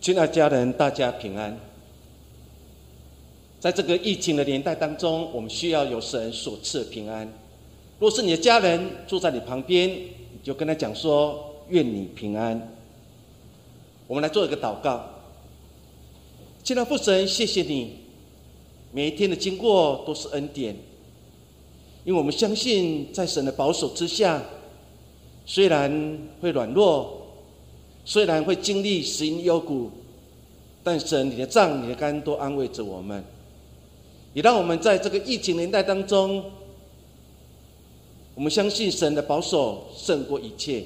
亲爱家人，大家平安。在这个疫情的年代当中，我们需要有神所赐平安。若是你的家人住在你旁边，你就跟他讲说：“愿你平安。”我们来做一个祷告。亲爱父神，谢谢你，每一天的经过都是恩典，因为我们相信在神的保守之下，虽然会软弱，虽然会经历死因幽谷，但神你的杖、你的肝都安慰着我们。也让我们在这个疫情年代当中，我们相信神的保守胜过一切。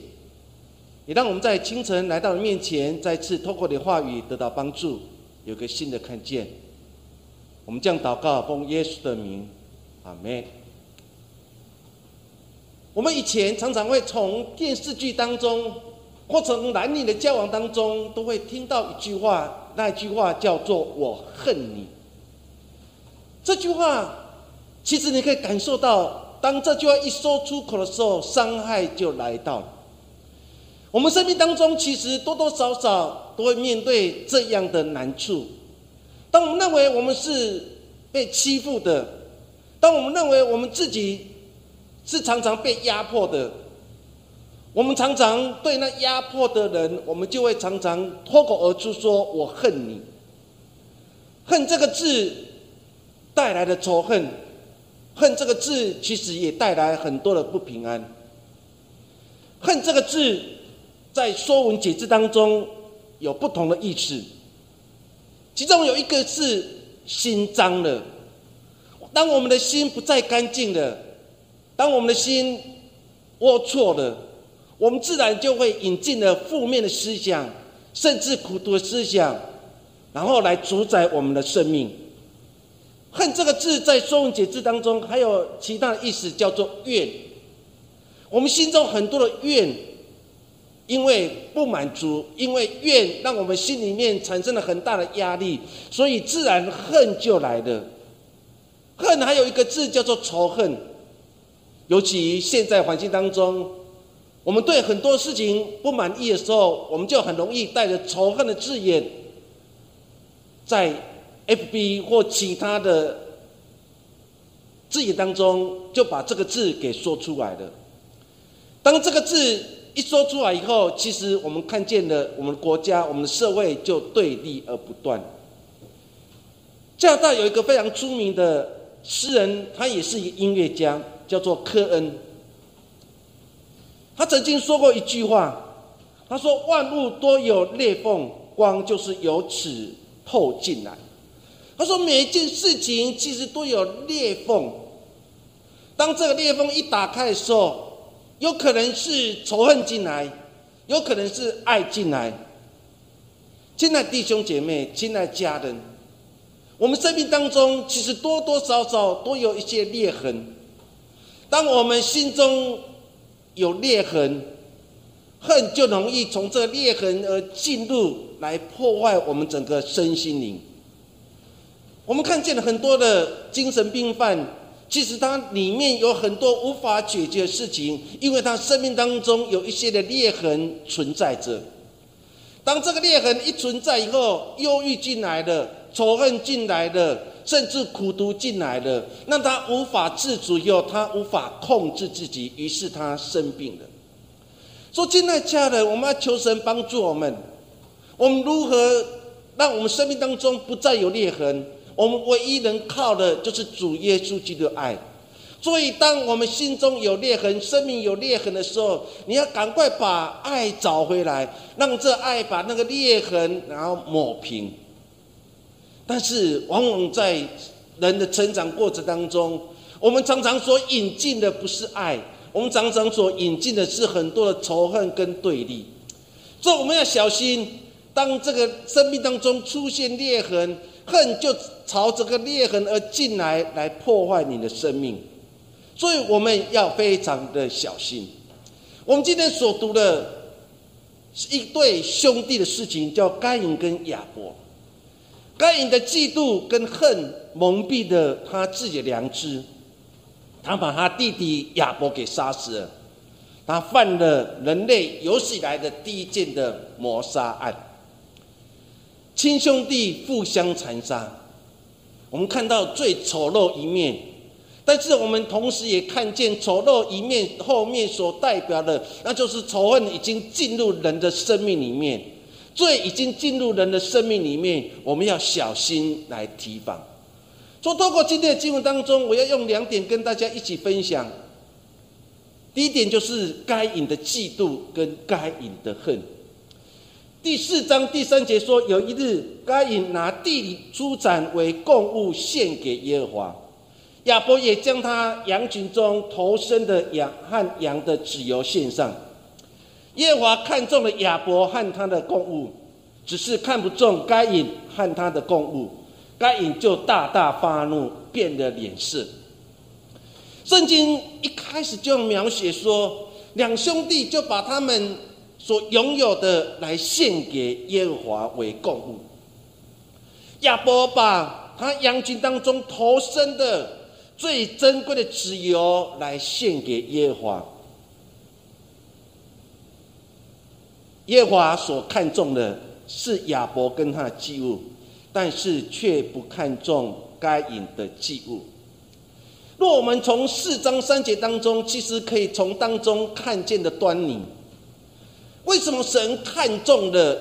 也让我们在清晨来到你面前，再次透过你的话语得到帮助，有个新的看见。我们将祷告奉耶稣的名，阿门。我们以前常常会从电视剧当中，或从男女的交往当中，都会听到一句话，那句话叫做“我恨你”。这句话，其实你可以感受到，当这句话一说出口的时候，伤害就来到了。我们生命当中，其实多多少少都会面对这样的难处。当我们认为我们是被欺负的，当我们认为我们自己是常常被压迫的，我们常常对那压迫的人，我们就会常常脱口而出说：“我恨你。”恨这个字。带来的仇恨，恨这个字其实也带来很多的不平安。恨这个字，在《说文解字》当中有不同的意思，其中有一个是心脏了。当我们的心不再干净了，当我们的心龌龊了，我们自然就会引进了负面的思想，甚至苦毒的思想，然后来主宰我们的生命。恨这个字在《说文解字》当中还有其他的意思，叫做怨。我们心中很多的怨，因为不满足，因为怨让我们心里面产生了很大的压力，所以自然恨就来了。恨还有一个字叫做仇恨，尤其现在环境当中，我们对很多事情不满意的时候，我们就很容易带着仇恨的字眼，在。F B 或其他的字眼当中，就把这个字给说出来了。当这个字一说出来以后，其实我们看见了我们国家、我们的社会就对立而不断。加拿大有一个非常出名的诗人，他也是一个音乐家，叫做科恩。他曾经说过一句话，他说：“万物都有裂缝，光就是由此透进来。”他说：“每一件事情其实都有裂缝。当这个裂缝一打开的时候，有可能是仇恨进来，有可能是爱进来。亲爱弟兄姐妹，亲爱家人，我们生命当中其实多多少少都有一些裂痕。当我们心中有裂痕，恨就容易从这裂痕而进入，来破坏我们整个身心灵。”我们看见了很多的精神病犯，其实他里面有很多无法解决的事情，因为他生命当中有一些的裂痕存在着。当这个裂痕一存在以后，忧郁进来了，仇恨进来了，甚至苦毒进来了，让他无法自主，又他无法控制自己，于是他生病了。说，亲爱家人，我们要求神帮助我们，我们如何让我们生命当中不再有裂痕？我们唯一能靠的就是主耶稣基督的爱，所以当我们心中有裂痕、生命有裂痕的时候，你要赶快把爱找回来，让这爱把那个裂痕然后抹平。但是，往往在人的成长过程当中，我们常常所引进的不是爱，我们常常所引进的是很多的仇恨跟对立。所以，我们要小心，当这个生命当中出现裂痕。恨就朝这个裂痕而进来，来破坏你的生命，所以我们要非常的小心。我们今天所读的是一对兄弟的事情，叫该隐跟亚伯。该隐的嫉妒跟恨蒙蔽了他自己的良知，他把他弟弟亚伯给杀死了，他犯了人类有史以来的第一件的谋杀案。亲兄弟互相残杀，我们看到最丑陋一面，但是我们同时也看见丑陋一面后面所代表的，那就是仇恨已经进入人的生命里面，罪已经进入人的生命里面，我们要小心来提防。说透过今天的经文当中，我要用两点跟大家一起分享。第一点就是该隐的嫉妒跟该隐的恨。第四章第三节说，有一日，该隐拿地里出产为供物献给耶和华，亚伯也将他羊群中头生的羊和羊的脂油献上。耶华看中了亚伯和他的供物，只是看不中该隐和他的供物，该隐就大大发怒，变了脸色。圣经一开始就描写说，两兄弟就把他们所拥有的来献给耶和华为供物。亚伯把他羊群当中头生的最珍贵的脂油来献给耶和华。耶和华所看重的是亚伯跟他的祭物，但是却不看重该隐的祭物。若我们从四章三节当中，其实可以从当中看见的端倪。为什么神看中了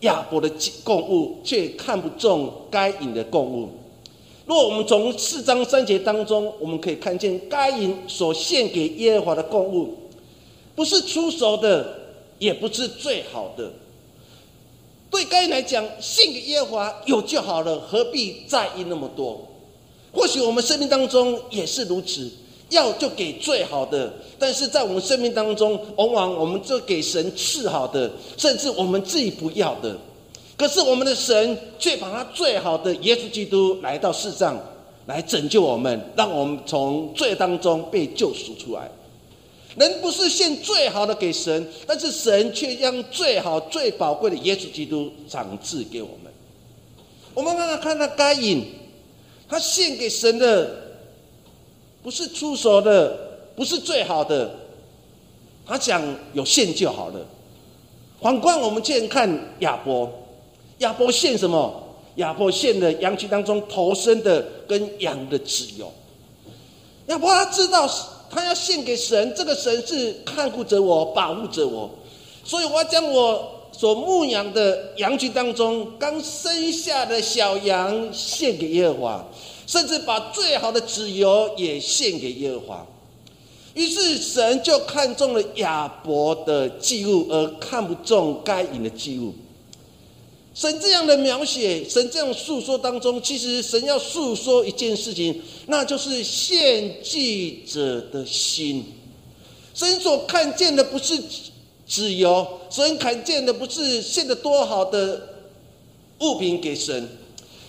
亚伯的供物，却看不中该隐的供物？若我们从四章三节当中，我们可以看见该隐所献给耶和华的供物，不是出熟的，也不是最好的。对该来讲，信耶和华有就好了，何必在意那么多？或许我们生命当中也是如此，要就给最好的，但是在我们生命当中，往往我们就给神次好的，甚至我们自己不要的。可是我们的神却把他最好的耶稣基督来到世上，来拯救我们，让我们从罪当中被救赎出来。人不是献最好的给神，但是神却将最好、最宝贵的耶稣基督赏赐给我们。我们刚刚看到该隐。他献给神的不是出手的，不是最好的，他讲有献就好了。反观我们现在看亚伯，亚伯献什么？亚伯献的羊群当中头生的跟羊的脂油。亚伯他知道他要献给神，这个神是看顾着我、保护着我，所以我要将我所牧养的羊群当中刚生下的小羊献给耶和华。甚至把最好的脂油也献给耶和华，于是神就看中了亚伯的祭物，而看不中该隐的祭物。神这样的描写，神这样诉说当中，其实神要诉说一件事情，那就是献祭者的心。神所看见的不是脂油，神看见的不是献的多好的物品给神。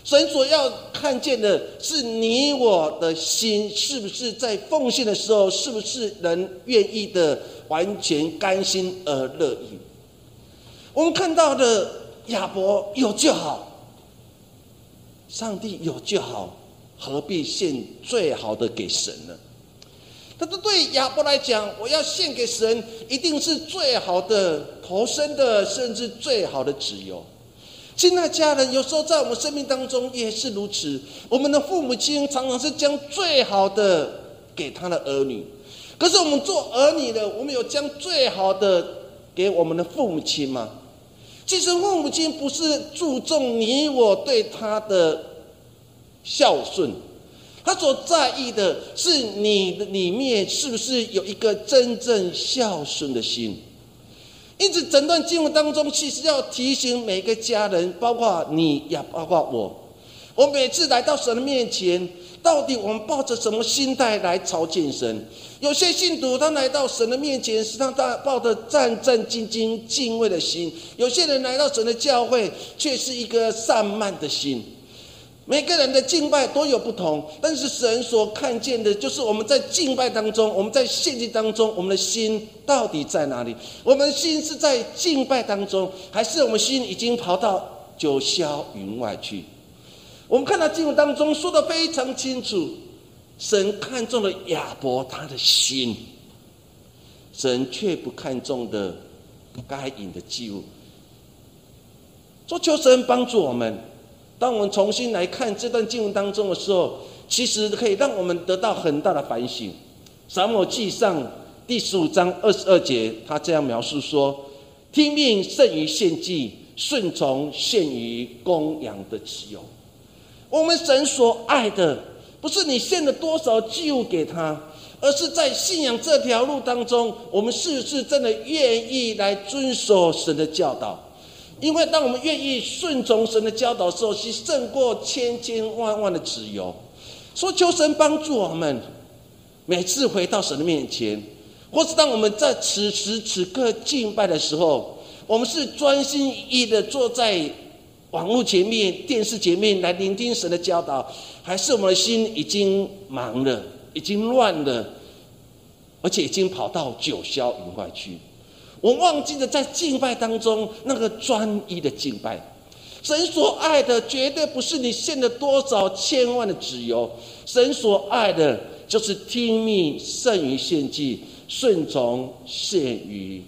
神所要看见的是你我的心，是不是在奉献的时候，是不是能愿意的完全甘心而乐意？我们看到的亚伯有就好，上帝有就好，何必献最好的给神呢？但是对亚伯来讲，我要献给神，一定是最好的投生的，甚至最好的自由。亲爱家人，有时候在我们生命当中也是如此。我们的父母亲常常是将最好的给他的儿女，可是我们做儿女的，我们有将最好的给我们的父母亲吗？其实父母亲不是注重你我对他的孝顺，他所在意的是你的里面是不是有一个真正孝顺的心。因此，整段经文当中，其实要提醒每个家人，包括你，也包括我。我每次来到神的面前，到底我们抱着什么心态来朝见神？有些信徒他来到神的面前，是他他抱着战战兢兢、敬畏的心；有些人来到神的教会，却是一个散漫的心。每个人的敬拜都有不同，但是神所看见的，就是我们在敬拜当中，我们在献祭当中，我们的心到底在哪里？我们心是在敬拜当中，还是我们心已经跑到九霄云外去？我们看到经文当中说的非常清楚，神看中了亚伯他的心，神却不看重的该隐的祭物。说求神帮助我们。当我们重新来看这段经文当中的时候，其实可以让我们得到很大的反省。撒母记上第十五章二十二节，他这样描述说：“听命胜于献祭，顺从胜于供养的自由。”我们神所爱的，不是你献了多少祭物给他。而是在信仰这条路当中，我们是不是真的愿意来遵守神的教导？因为当我们愿意顺从神的教导的时候，是胜过千千万万的自由。说求神帮助我们，每次回到神的面前，或是当我们在此时此刻敬拜的时候，我们是专心一意的坐在网络前面、电视前面来聆听神的教导，还是我们的心已经忙了？已经乱了，而且已经跑到九霄云外去。我忘记了在敬拜当中那个专一的敬拜。神所爱的绝对不是你献了多少千万的纸油，神所爱的就是听命胜于献祭，顺从胜于。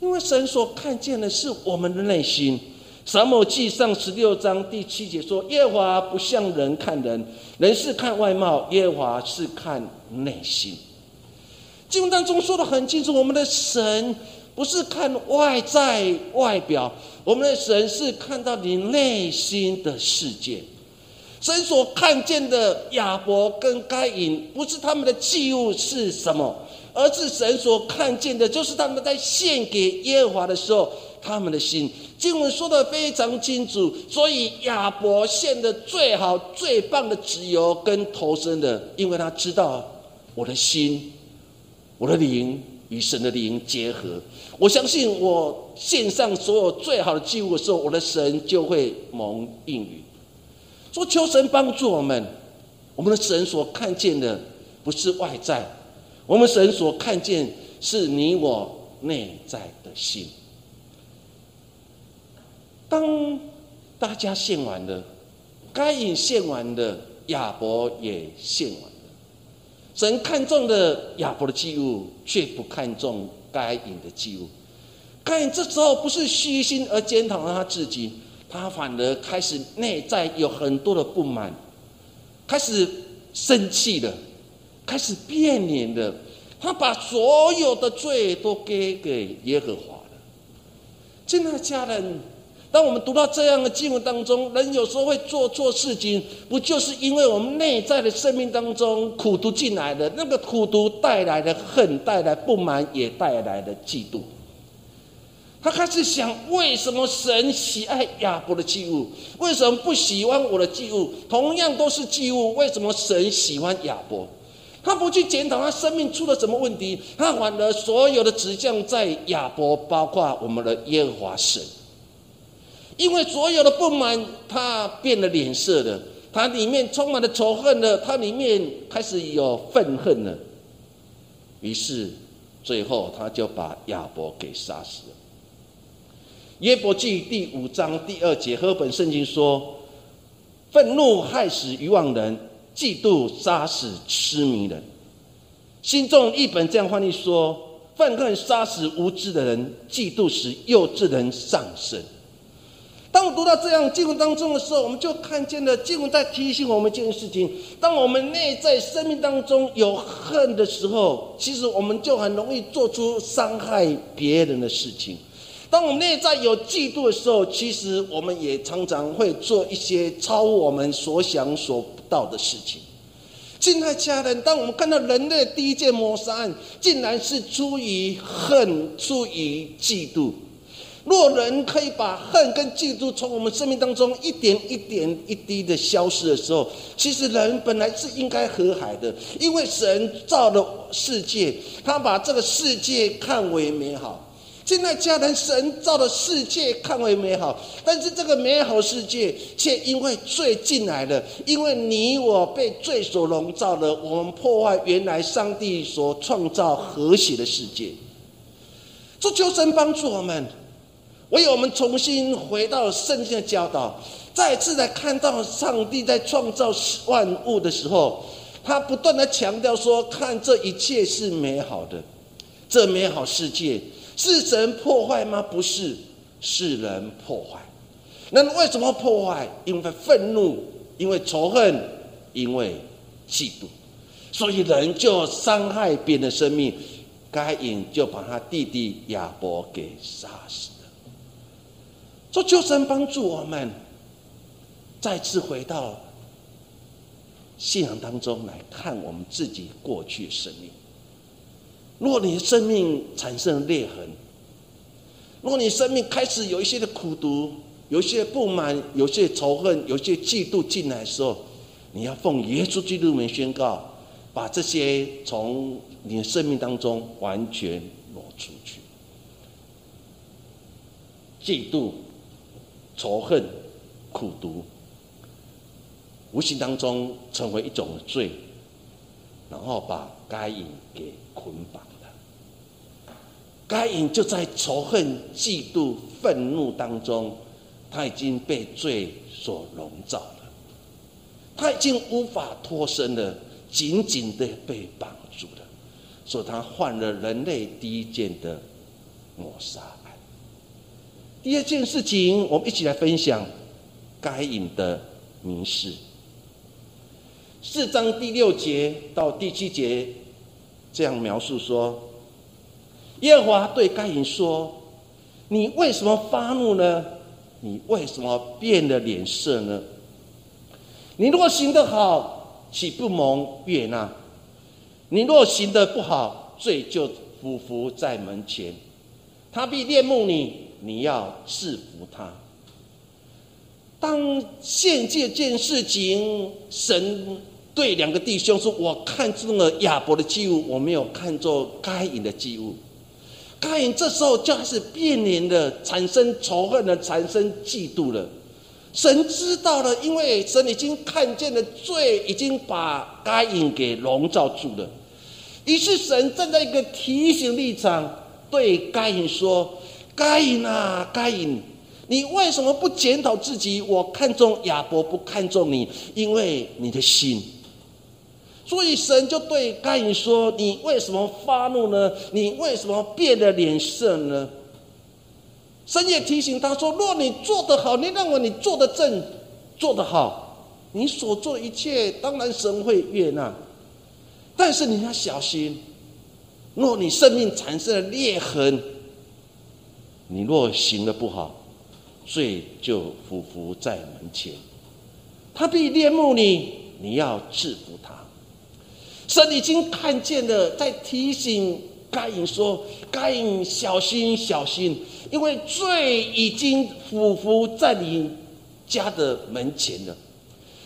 因为神所看见的是我们的内心。撒母记上十六章第七节说：“耶和华不像人看人，人是看外貌，耶和华是看内心。”经文当中说的很清楚，我们的神不是看外在外表，我们的神是看到你内心的世界。神所看见的亚伯跟该隐，不是他们的祭物是什么，而是神所看见的，就是他们在献给耶和华的时候。他们的心，经文说的非常清楚，所以亚伯献的最好、最棒的自由跟投身的，因为他知道我的心、我的灵与神的灵结合。我相信我献上所有最好的祭物的时候，我的神就会蒙应允。说求神帮助我们，我们的神所看见的不是外在，我们神所看见是你我内在的心。当大家献完了，该隐献完了，亚伯也献完了。神看中的亚伯的祭物，却不看重该隐的祭物。该隐这时候不是虚心而检讨他自己，他反而开始内在有很多的不满，开始生气了，开始变脸了。他把所有的罪都给给耶和华了。亲爱的家人。当我们读到这样的经文当中，人有时候会做错事情，不就是因为我们内在的生命当中苦读进来的？那个苦读带来的恨，带来不满，也带来的嫉妒。他开始想：为什么神喜爱亚伯的祭物？为什么不喜欢我的祭物？同样都是祭物，为什么神喜欢亚伯？他不去检讨他生命出了什么问题，他反而所有的指向在亚伯，包括我们的耶和华神。因为所有的不满，他变了脸色了，他里面充满了仇恨了，他里面开始有愤恨了。于是，最后他就把亚伯给杀死了。耶伯记第五章第二节，和本圣经说：“愤怒害死愚妄人，嫉妒杀死痴迷人。”心中一本这样翻译说：“愤恨杀死无知的人，嫉妒使幼稚人上升。”当我读到这样经文当中的时候，我们就看见了经文在提醒我们一件事情：当我们内在生命当中有恨的时候，其实我们就很容易做出伤害别人的事情；当我们内在有嫉妒的时候，其实我们也常常会做一些超我们所想所到的事情。亲爱家人，当我们看到人类第一件谋杀案，竟然是出于恨，出于嫉妒。若人可以把恨跟嫉妒从我们生命当中一点一点一滴的消失的时候，其实人本来是应该和海的，因为神造的世界，他把这个世界看为美好。现在家人，神造的世界看为美好，但是这个美好世界却因为罪进来了，因为你我被罪所笼罩了，我们破坏原来上帝所创造和谐的世界。这求神帮助我们。唯有我们重新回到圣经的教导，再次来看到上帝在创造万物的时候，他不断的强调说：“看这一切是美好的，这美好世界是神破坏吗？不是，是人破坏。那为什么破坏？因为愤怒，因为仇恨，因为嫉妒，所以人就伤害别人的生命。该隐就把他弟弟亚伯给杀死了。说求神帮助我们，再次回到信仰当中来看我们自己过去的生命。如果你的生命产生裂痕，如果你生命开始有一些的苦毒。有一些不满，有些仇恨，有些嫉妒进来的时候，你要奉耶稣基督名宣告，把这些从你的生命当中完全挪出去。嫉妒、仇恨、苦毒，无形当中成为一种罪，然后把该隐给捆绑。该隐就在仇恨、嫉妒、愤怒当中。他已经被罪所笼罩了，他已经无法脱身了，紧紧的被绑住了，所以他犯了人类第一件的谋杀案。第二件事情，我们一起来分享该隐的名事。四章第六节到第七节这样描述说：耶和华对该隐说：“你为什么发怒呢？”你为什么变了脸色呢？你若行得好，岂不蒙悦纳？你若行得不好，罪就匍匐在门前，他必恋慕你，你要制服他。当现这件事情，神对两个弟兄说：“我看中了亚伯的祭物，我没有看作该隐的祭物。”该隐这时候就开始变脸了，产生仇恨了，产生嫉妒了。神知道了，因为神已经看见了罪，已经把该隐给笼罩住了。于是神站在一个提醒立场，对该隐说：“该隐啊，该隐，你为什么不检讨自己？我看中亚伯，不看重你，因为你的心。”所以神就对该隐说：“你为什么发怒呢？你为什么变了脸色呢？”神也提醒他说：“若你做得好，你认为你做的正，做得好，你所做一切，当然神会悦纳。但是你要小心，若你生命产生了裂痕，你若行的不好，罪就匍匐在门前，他必恋慕你，你要制服他。”神已经看见了，在提醒该隐说：“该隐，小心，小心，因为罪已经匍匐在你家的门前了。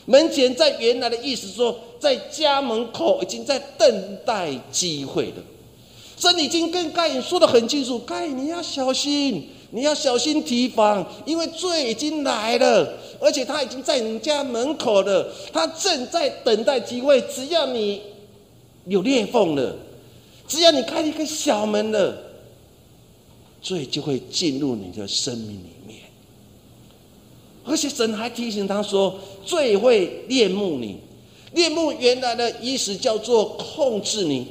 门前在原来的意思说，在家门口已经在等待机会了。神已经跟该隐说的很清楚：该隐，你要小心，你要小心提防，因为罪已经来了，而且他已经在你家门口了，他正在等待机会，只要你。”有裂缝了，只要你开一个小门了，罪就会进入你的生命里面。而且神还提醒他说，罪会恋慕你，恋慕原来的意思叫做控制你。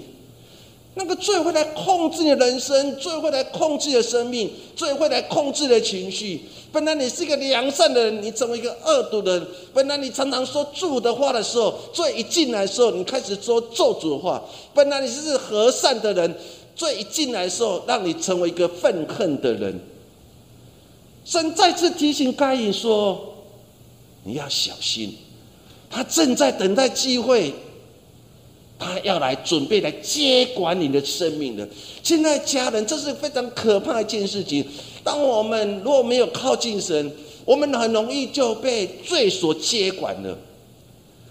那个罪会来控制你的人生，罪会来控制你的生命，罪会来控制你的情绪。本来你是一个良善的人，你成为一个恶毒的人。本来你常常说祝的话的时候，罪一进来的时候，你开始说咒诅的话。本来你是和善的人，罪一进来的时候，让你成为一个愤恨的人。神再次提醒该隐说：“你要小心，他正在等待机会。”他要来准备来接管你的生命的，现在家人，这是非常可怕一件事情。当我们如果没有靠近神，我们很容易就被罪所接管了。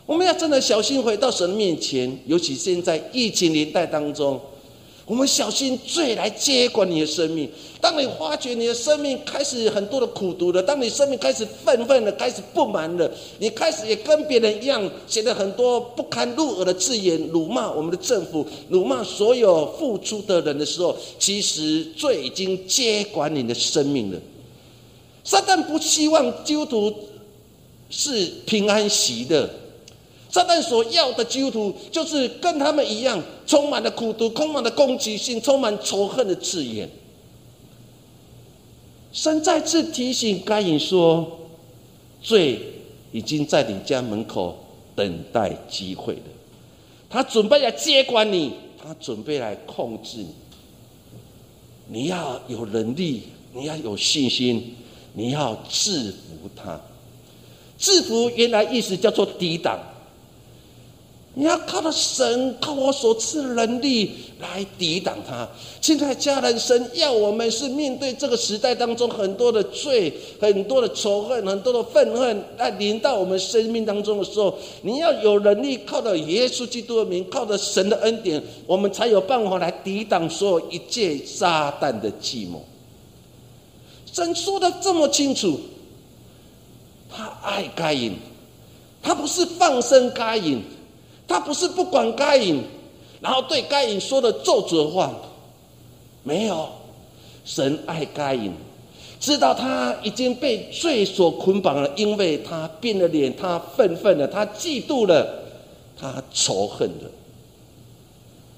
我们要真的小心回到神面前，尤其现在疫情年代当中。我们小心罪来接管你的生命。当你发觉你的生命开始很多的苦毒了，当你生命开始愤愤的、开始不满了，你开始也跟别人一样，写了很多不堪入耳的字眼，辱骂我们的政府，辱骂所有付出的人的时候，其实罪已经接管你的生命了。撒旦不希望基督徒是平安喜的。撒旦所要的基督徒，就是跟他们一样，充满了苦毒，充满了攻击性，充满仇恨的字眼。神再次提醒该隐说：“罪已经在你家门口等待机会了，他准备来接管你，他准备来控制你。你要有能力，你要有信心，你要制服他。制服原来意思叫做抵挡。”你要靠着神，靠我所赐的能力来抵挡他。现在家人，神要我们是面对这个时代当中很多的罪、很多的仇恨、很多的愤恨，来临到我们生命当中的时候，你要有能力靠着耶稣基督的名，靠着神的恩典，我们才有办法来抵挡所有一切撒旦的计谋。神说的这么清楚，他爱该隐，他不是放生该隐。他不是不管该隐，然后对该隐说的咒诅的话，没有。神爱该隐，知道他已经被罪所捆绑了，因为他变了脸，他愤愤了，他嫉妒了，他仇恨了。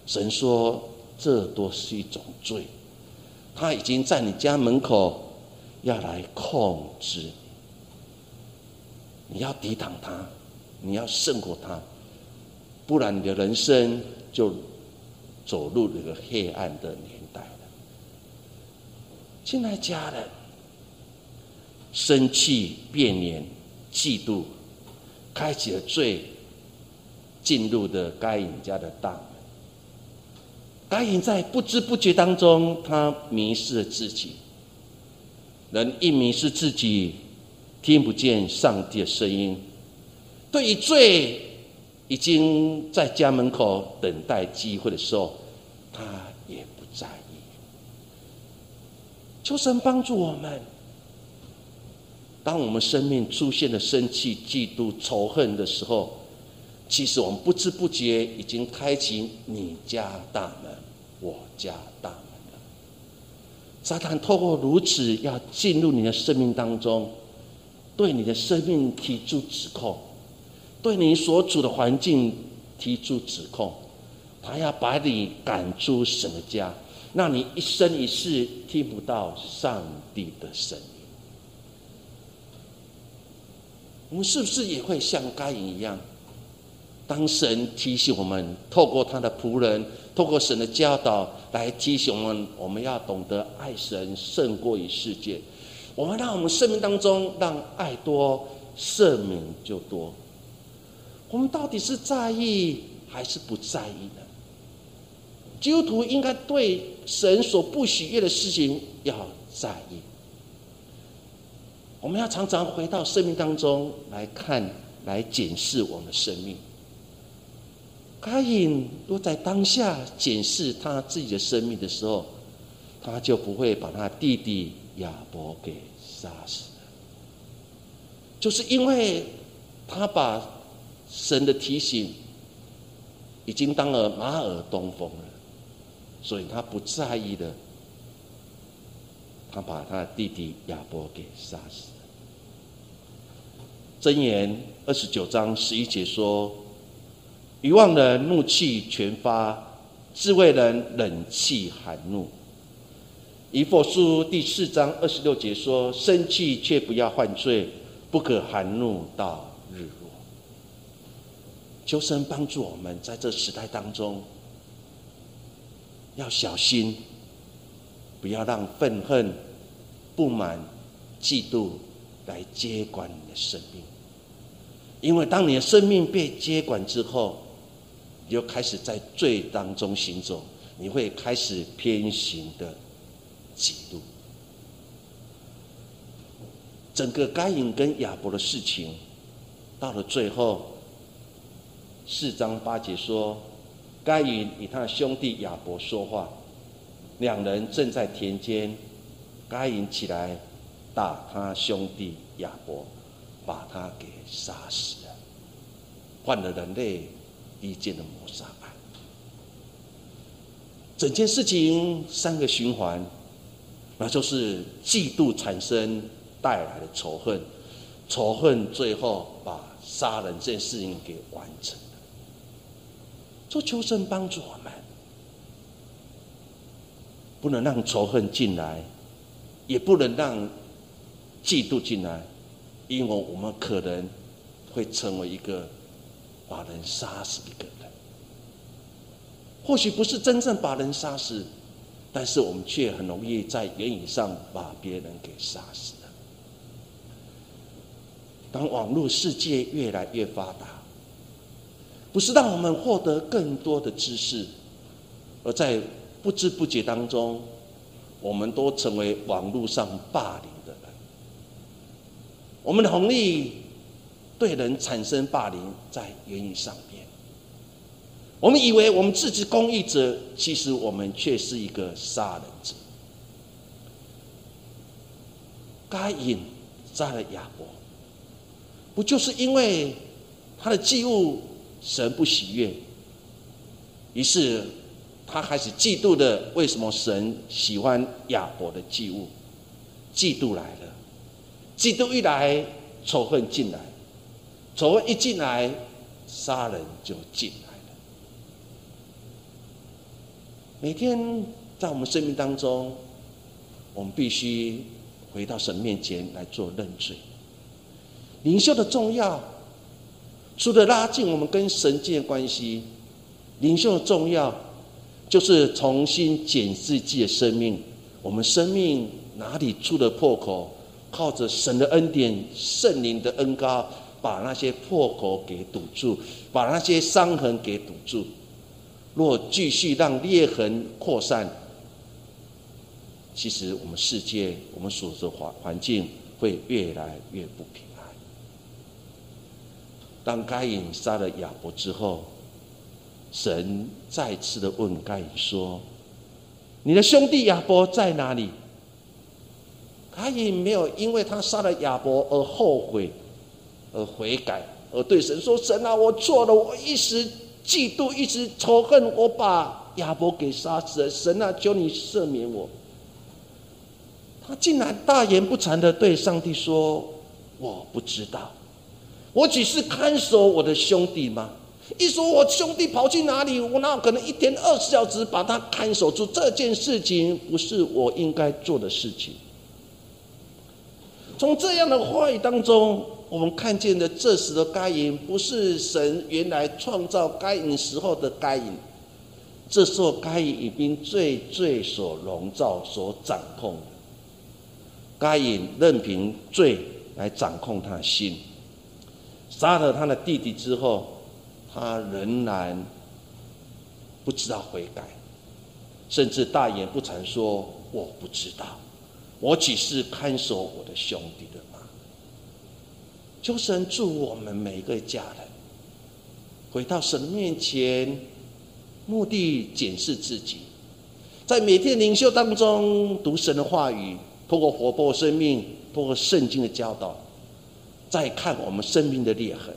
神说，这都是一种罪。他已经在你家门口要来控制你，你要抵挡他，你要胜过他。不然，你的人生就走入这个黑暗的年代了。亲爱家人，生气、变脸、嫉妒，开启了罪，进入的该隐家的大门。该隐在不知不觉当中，他迷失了自己。人一迷失自己，听不见上帝的声音，对于罪。已经在家门口等待机会的时候，他也不在意。求神帮助我们。当我们生命出现了生气、嫉妒、仇恨的时候，其实我们不知不觉已经开启你家大门，我家大门了。撒旦透过如此要进入你的生命当中，对你的生命提出指控。对你所处的环境提出指控，他要把你赶出神的家，让你一生一世听不到上帝的声音。我们是不是也会像该隐一样？当神提醒我们，透过他的仆人，透过神的教导来提醒我们，我们要懂得爱神胜过于世界。我们让我们生命当中让爱多，赦免就多。我们到底是在意还是不在意呢？基督徒应该对神所不喜悦的事情要在意。我们要常常回到生命当中来看，来检视我们的生命。该隐若在当下检视他自己的生命的时候，他就不会把他弟弟亚伯给杀死了，就是因为他把。神的提醒已经当了马耳东风了，所以他不在意的，他把他的弟弟亚伯给杀死了。箴言二十九章十一节说：“愚妄人怒气全发，智慧人冷气含怒。”以佛书第四章二十六节说：“生气却不要犯罪，不可含怒到日落。”求神帮助我们，在这时代当中，要小心，不要让愤恨、不满、嫉妒来接管你的生命。因为当你的生命被接管之后，你就开始在罪当中行走，你会开始偏行的嫉妒。整个该隐跟亚伯的事情，到了最后。四章八节说，该隐与他的兄弟亚伯说话，两人正在田间，该隐起来打他兄弟亚伯，把他给杀死了，换了人类一件的谋杀案。整件事情三个循环，那就是嫉妒产生带来的仇恨，仇恨最后把杀人这件事情给完成。说求神帮助我们，不能让仇恨进来，也不能让嫉妒进来，因为我们可能会成为一个把人杀死一个人。或许不是真正把人杀死，但是我们却很容易在言语上把别人给杀死了。当网络世界越来越发达，不是让我们获得更多的知识，而在不知不觉当中，我们都成为网络上霸凌的人。我们的红利对人产生霸凌，在言语上面。我们以为我们自己公益者，其实我们却是一个杀人者。该隐杀了亚伯，不就是因为他的祭物神不喜悦？于是他开始嫉妒的，为什么神喜欢亚伯的祭物？嫉妒来了，嫉妒一来，仇恨进来，仇恨一进来，杀人就进来了。每天在我们生命当中，我们必须回到神面前来做认罪。灵修的重要，除了拉近我们跟神间的关系，灵修的重要就是重新检视自己的生命。我们生命哪里出了破口？靠着神的恩典、圣灵的恩膏，把那些破口给堵住，把那些伤痕给堵住。若继续让裂痕扩散，其实我们世界、我们所的环环境会越来越不平。当该隐杀了亚伯之后，神再次的问该隐说：“你的兄弟亚伯在哪里？”该隐没有因为他杀了亚伯而后悔、而悔改，而对神说：“神啊，我错了，我一时。”嫉妒一时仇恨，我把亚伯给杀死了。神啊，求你赦免我。他竟然大言不惭的对上帝说：“我不知道，我只是看守我的兄弟吗？一说我兄弟跑去哪里，我哪有可能一天二十小时把他看守住？这件事情不是我应该做的事情。”从这样的话语当中。我们看见的这时的该隐，不是神原来创造该隐时候的该隐。这时候该隐已经最最所笼罩、所掌控。该隐任凭罪来掌控他心，杀了他的弟弟之后，他仍然不知道悔改，甚至大言不惭说：“我不知道，我只是看守我的兄弟的。”求神祝我们每一个家人回到神面前，目的检视自己，在每天灵修当中读神的话语，透过活泼生命，透过圣经的教导，再看我们生命的裂痕。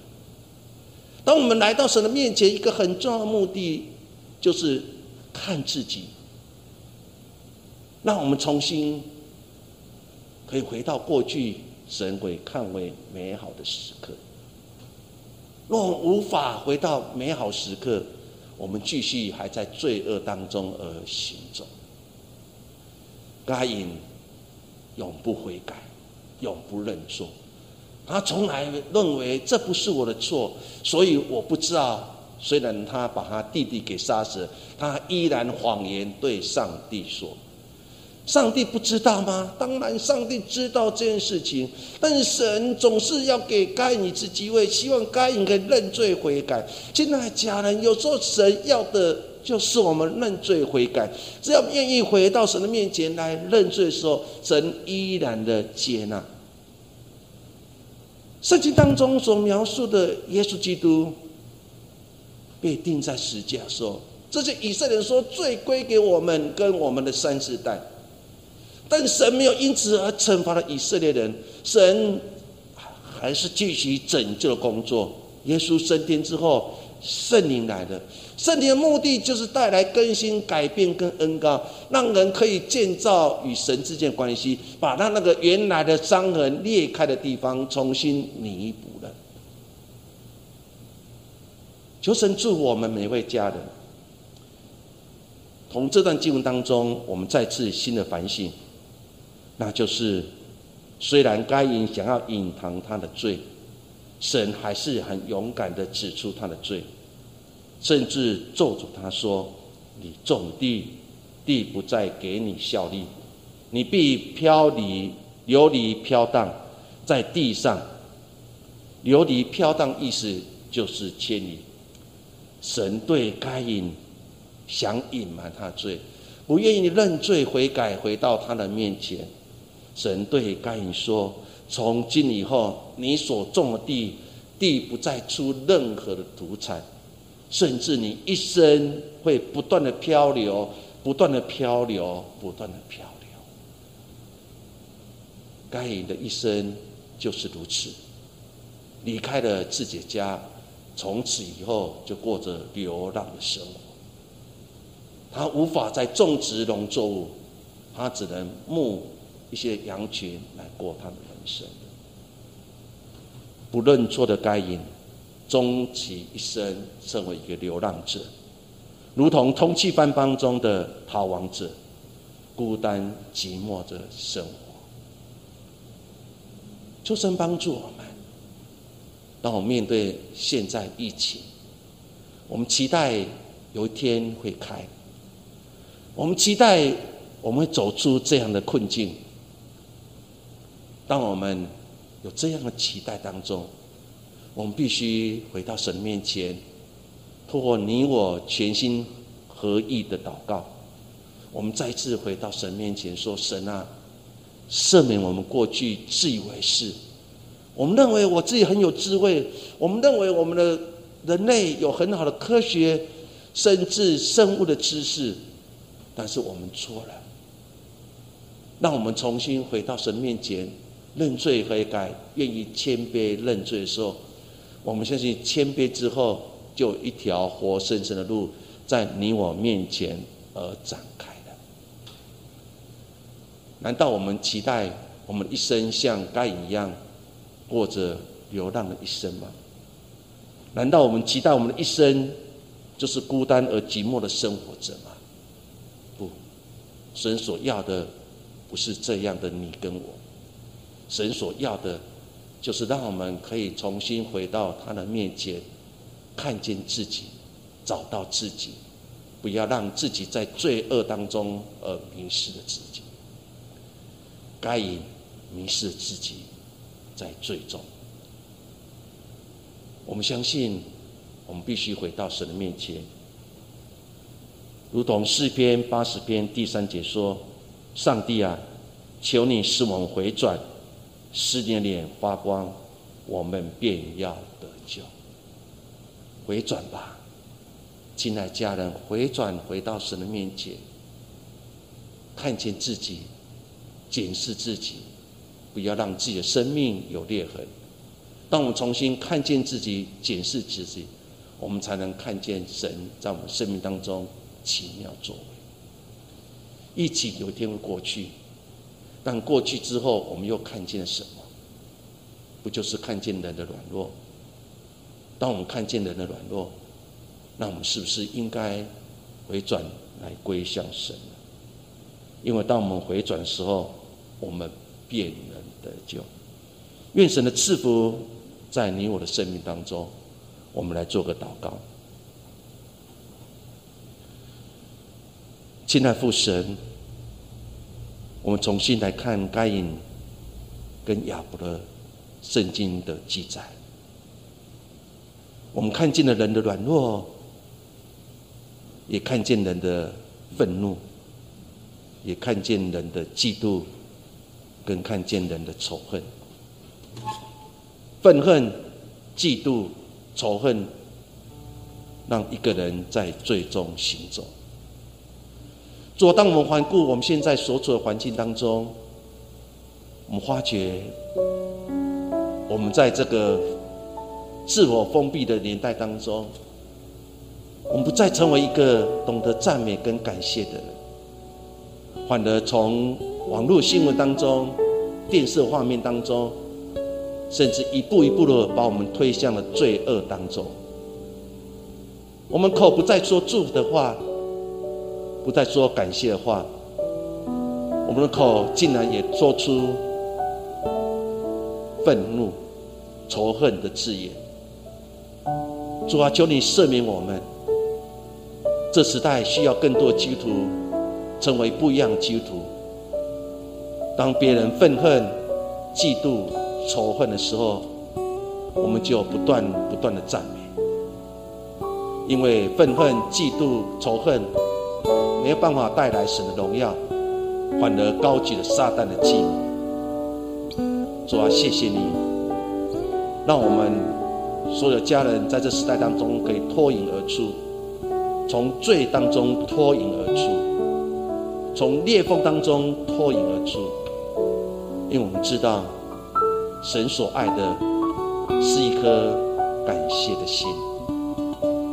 当我们来到神的面前，一个很重要的目的就是看自己，让我们重新可以回到过去。神会看为美好的时刻。若无法回到美好时刻，我们继续还在罪恶当中而行走。该隐永不悔改，永不认错。他从来认为这不是我的错，所以我不知道。虽然他把他弟弟给杀死，他依然谎言对上帝说。上帝不知道吗？当然，上帝知道这件事情。但是神总是要给该隐一次机会，希望该隐可以认罪悔改。亲爱的家人，有时候神要的就是我们认罪悔改。只要愿意回到神的面前来认罪的时候，神依然的接纳。圣经当中所描述的耶稣基督被钉在十字架说，这是以色列人说罪归给我们跟我们的三世代。但神没有因此而惩罚了以色列人，神还是继续拯救工作。耶稣升天之后，圣灵来了，圣灵的目的就是带来更新、改变跟恩高，让人可以建造与神之间的关系，把他那个原来的伤痕裂开的地方重新弥补了。求神祝我们每位家人，从这段经文当中，我们再次新的反省。那就是虽然该隐想要隐藏他的罪，神还是很勇敢的指出他的罪，甚至咒诅他说：“你种地，地不再给你效力，你必飘离、流离、飘荡在地上。流离飘荡意思就是迁移。神对该隐想隐瞒他罪，不愿意认罪悔改，回到他的面前。神对该隐说：“从今以后，你所种的地，地不再出任何的土产，甚至你一生会不断的漂流，不断的漂流，不断的漂流。该隐的一生就是如此，离开了自己家。”从此以后就过着流浪的生活，他无法再种植农作物，他只能牧一些羊群来过他的人生。不认错的该隐，终其一生成为一个流浪者，如同通缉犯帮中的逃亡者，孤单寂寞着生活。求神帮助我们。当我面对现在疫情，我们期待有一天会开，我们期待我们会走出这样的困境。当我们有这样的期待当中，我们必须回到神面前，透过你我全心合意的祷告，我们再次回到神面前说：“神啊，赦免我们过去自以为是。”我们认为我自己很有智慧，我们认为我们的人类有很好的科学，甚至生物的知识，但是我们错了。让我们重新回到神面前，认罪悔改，愿意谦卑认罪的时候，我们相信谦卑之后，就一条活生生的路在你我面前而展开了。难道我们期待我们一生像该一样？过着流浪的一生吗？难道我们期待我们的一生就是孤单而寂寞的生活着吗？不，神所要的不是这样的你跟我。神所要的，就是让我们可以重新回到他的面前，看见自己，找到自己，不要让自己在罪恶当中而迷失了自己。该以迷失自己。在最终，我们相信，我们必须回到神的面前，如同诗篇八十篇第三节说：“上帝啊，求你使我们回转，使你的脸发光，我们便要得救。”回转吧，亲爱家人，回转回到神的面前，看见自己，检视自己。不要让自己的生命有裂痕。当我们重新看见自己、检视自己，我们才能看见神在我们生命当中奇妙作为。疫情有一天会过去，但过去之后，我们又看见什么？不就是看见人的软弱？当我们看见人的软弱，那我们是不是应该回转来归向神？因为当我们回转的时候，我们便能。得救，愿神的赐福在你我的生命当中。我们来做个祷告，亲爱父神，我们重新来看该隐跟亚伯的圣经的记载。我们看见了人的软弱，也看见人的愤怒，也看见人的嫉妒。跟看见人的仇恨、愤恨、嫉妒、仇恨，让一个人在最终行走。主，当我们环顾我们现在所处的环境当中，我们发觉，我们在这个自我封闭的年代当中，我们不再成为一个懂得赞美跟感谢的人，反而从。网络新闻当中、电视画面当中，甚至一步一步的把我们推向了罪恶当中。我们口不再说祝福的话，不再说感谢的话，我们的口竟然也说出愤怒、仇恨的字眼。主啊，求你赦免我们。这时代需要更多基督徒成为不一样的基督徒。当别人愤恨、嫉妒、仇恨的时候，我们就不断不断的赞美，因为愤恨、嫉妒、仇恨没有办法带来神的荣耀，反而高举了撒旦的计主啊，谢谢你，让我们所有家人在这时代当中可以脱颖而出，从罪当中脱颖而出，从裂缝当中脱颖而出，因为我们知道神所爱的。是一颗感谢的心，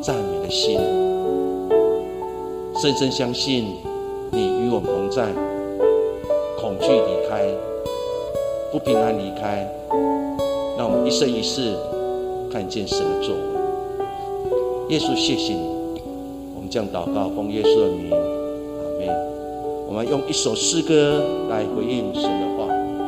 赞美的心，深深相信你与我们同在。恐惧离开，不平安离开，让我们一生一世看见神的作为。耶稣，谢谢你，我们将祷告奉耶稣的名，阿门。我们用一首诗歌来回应神。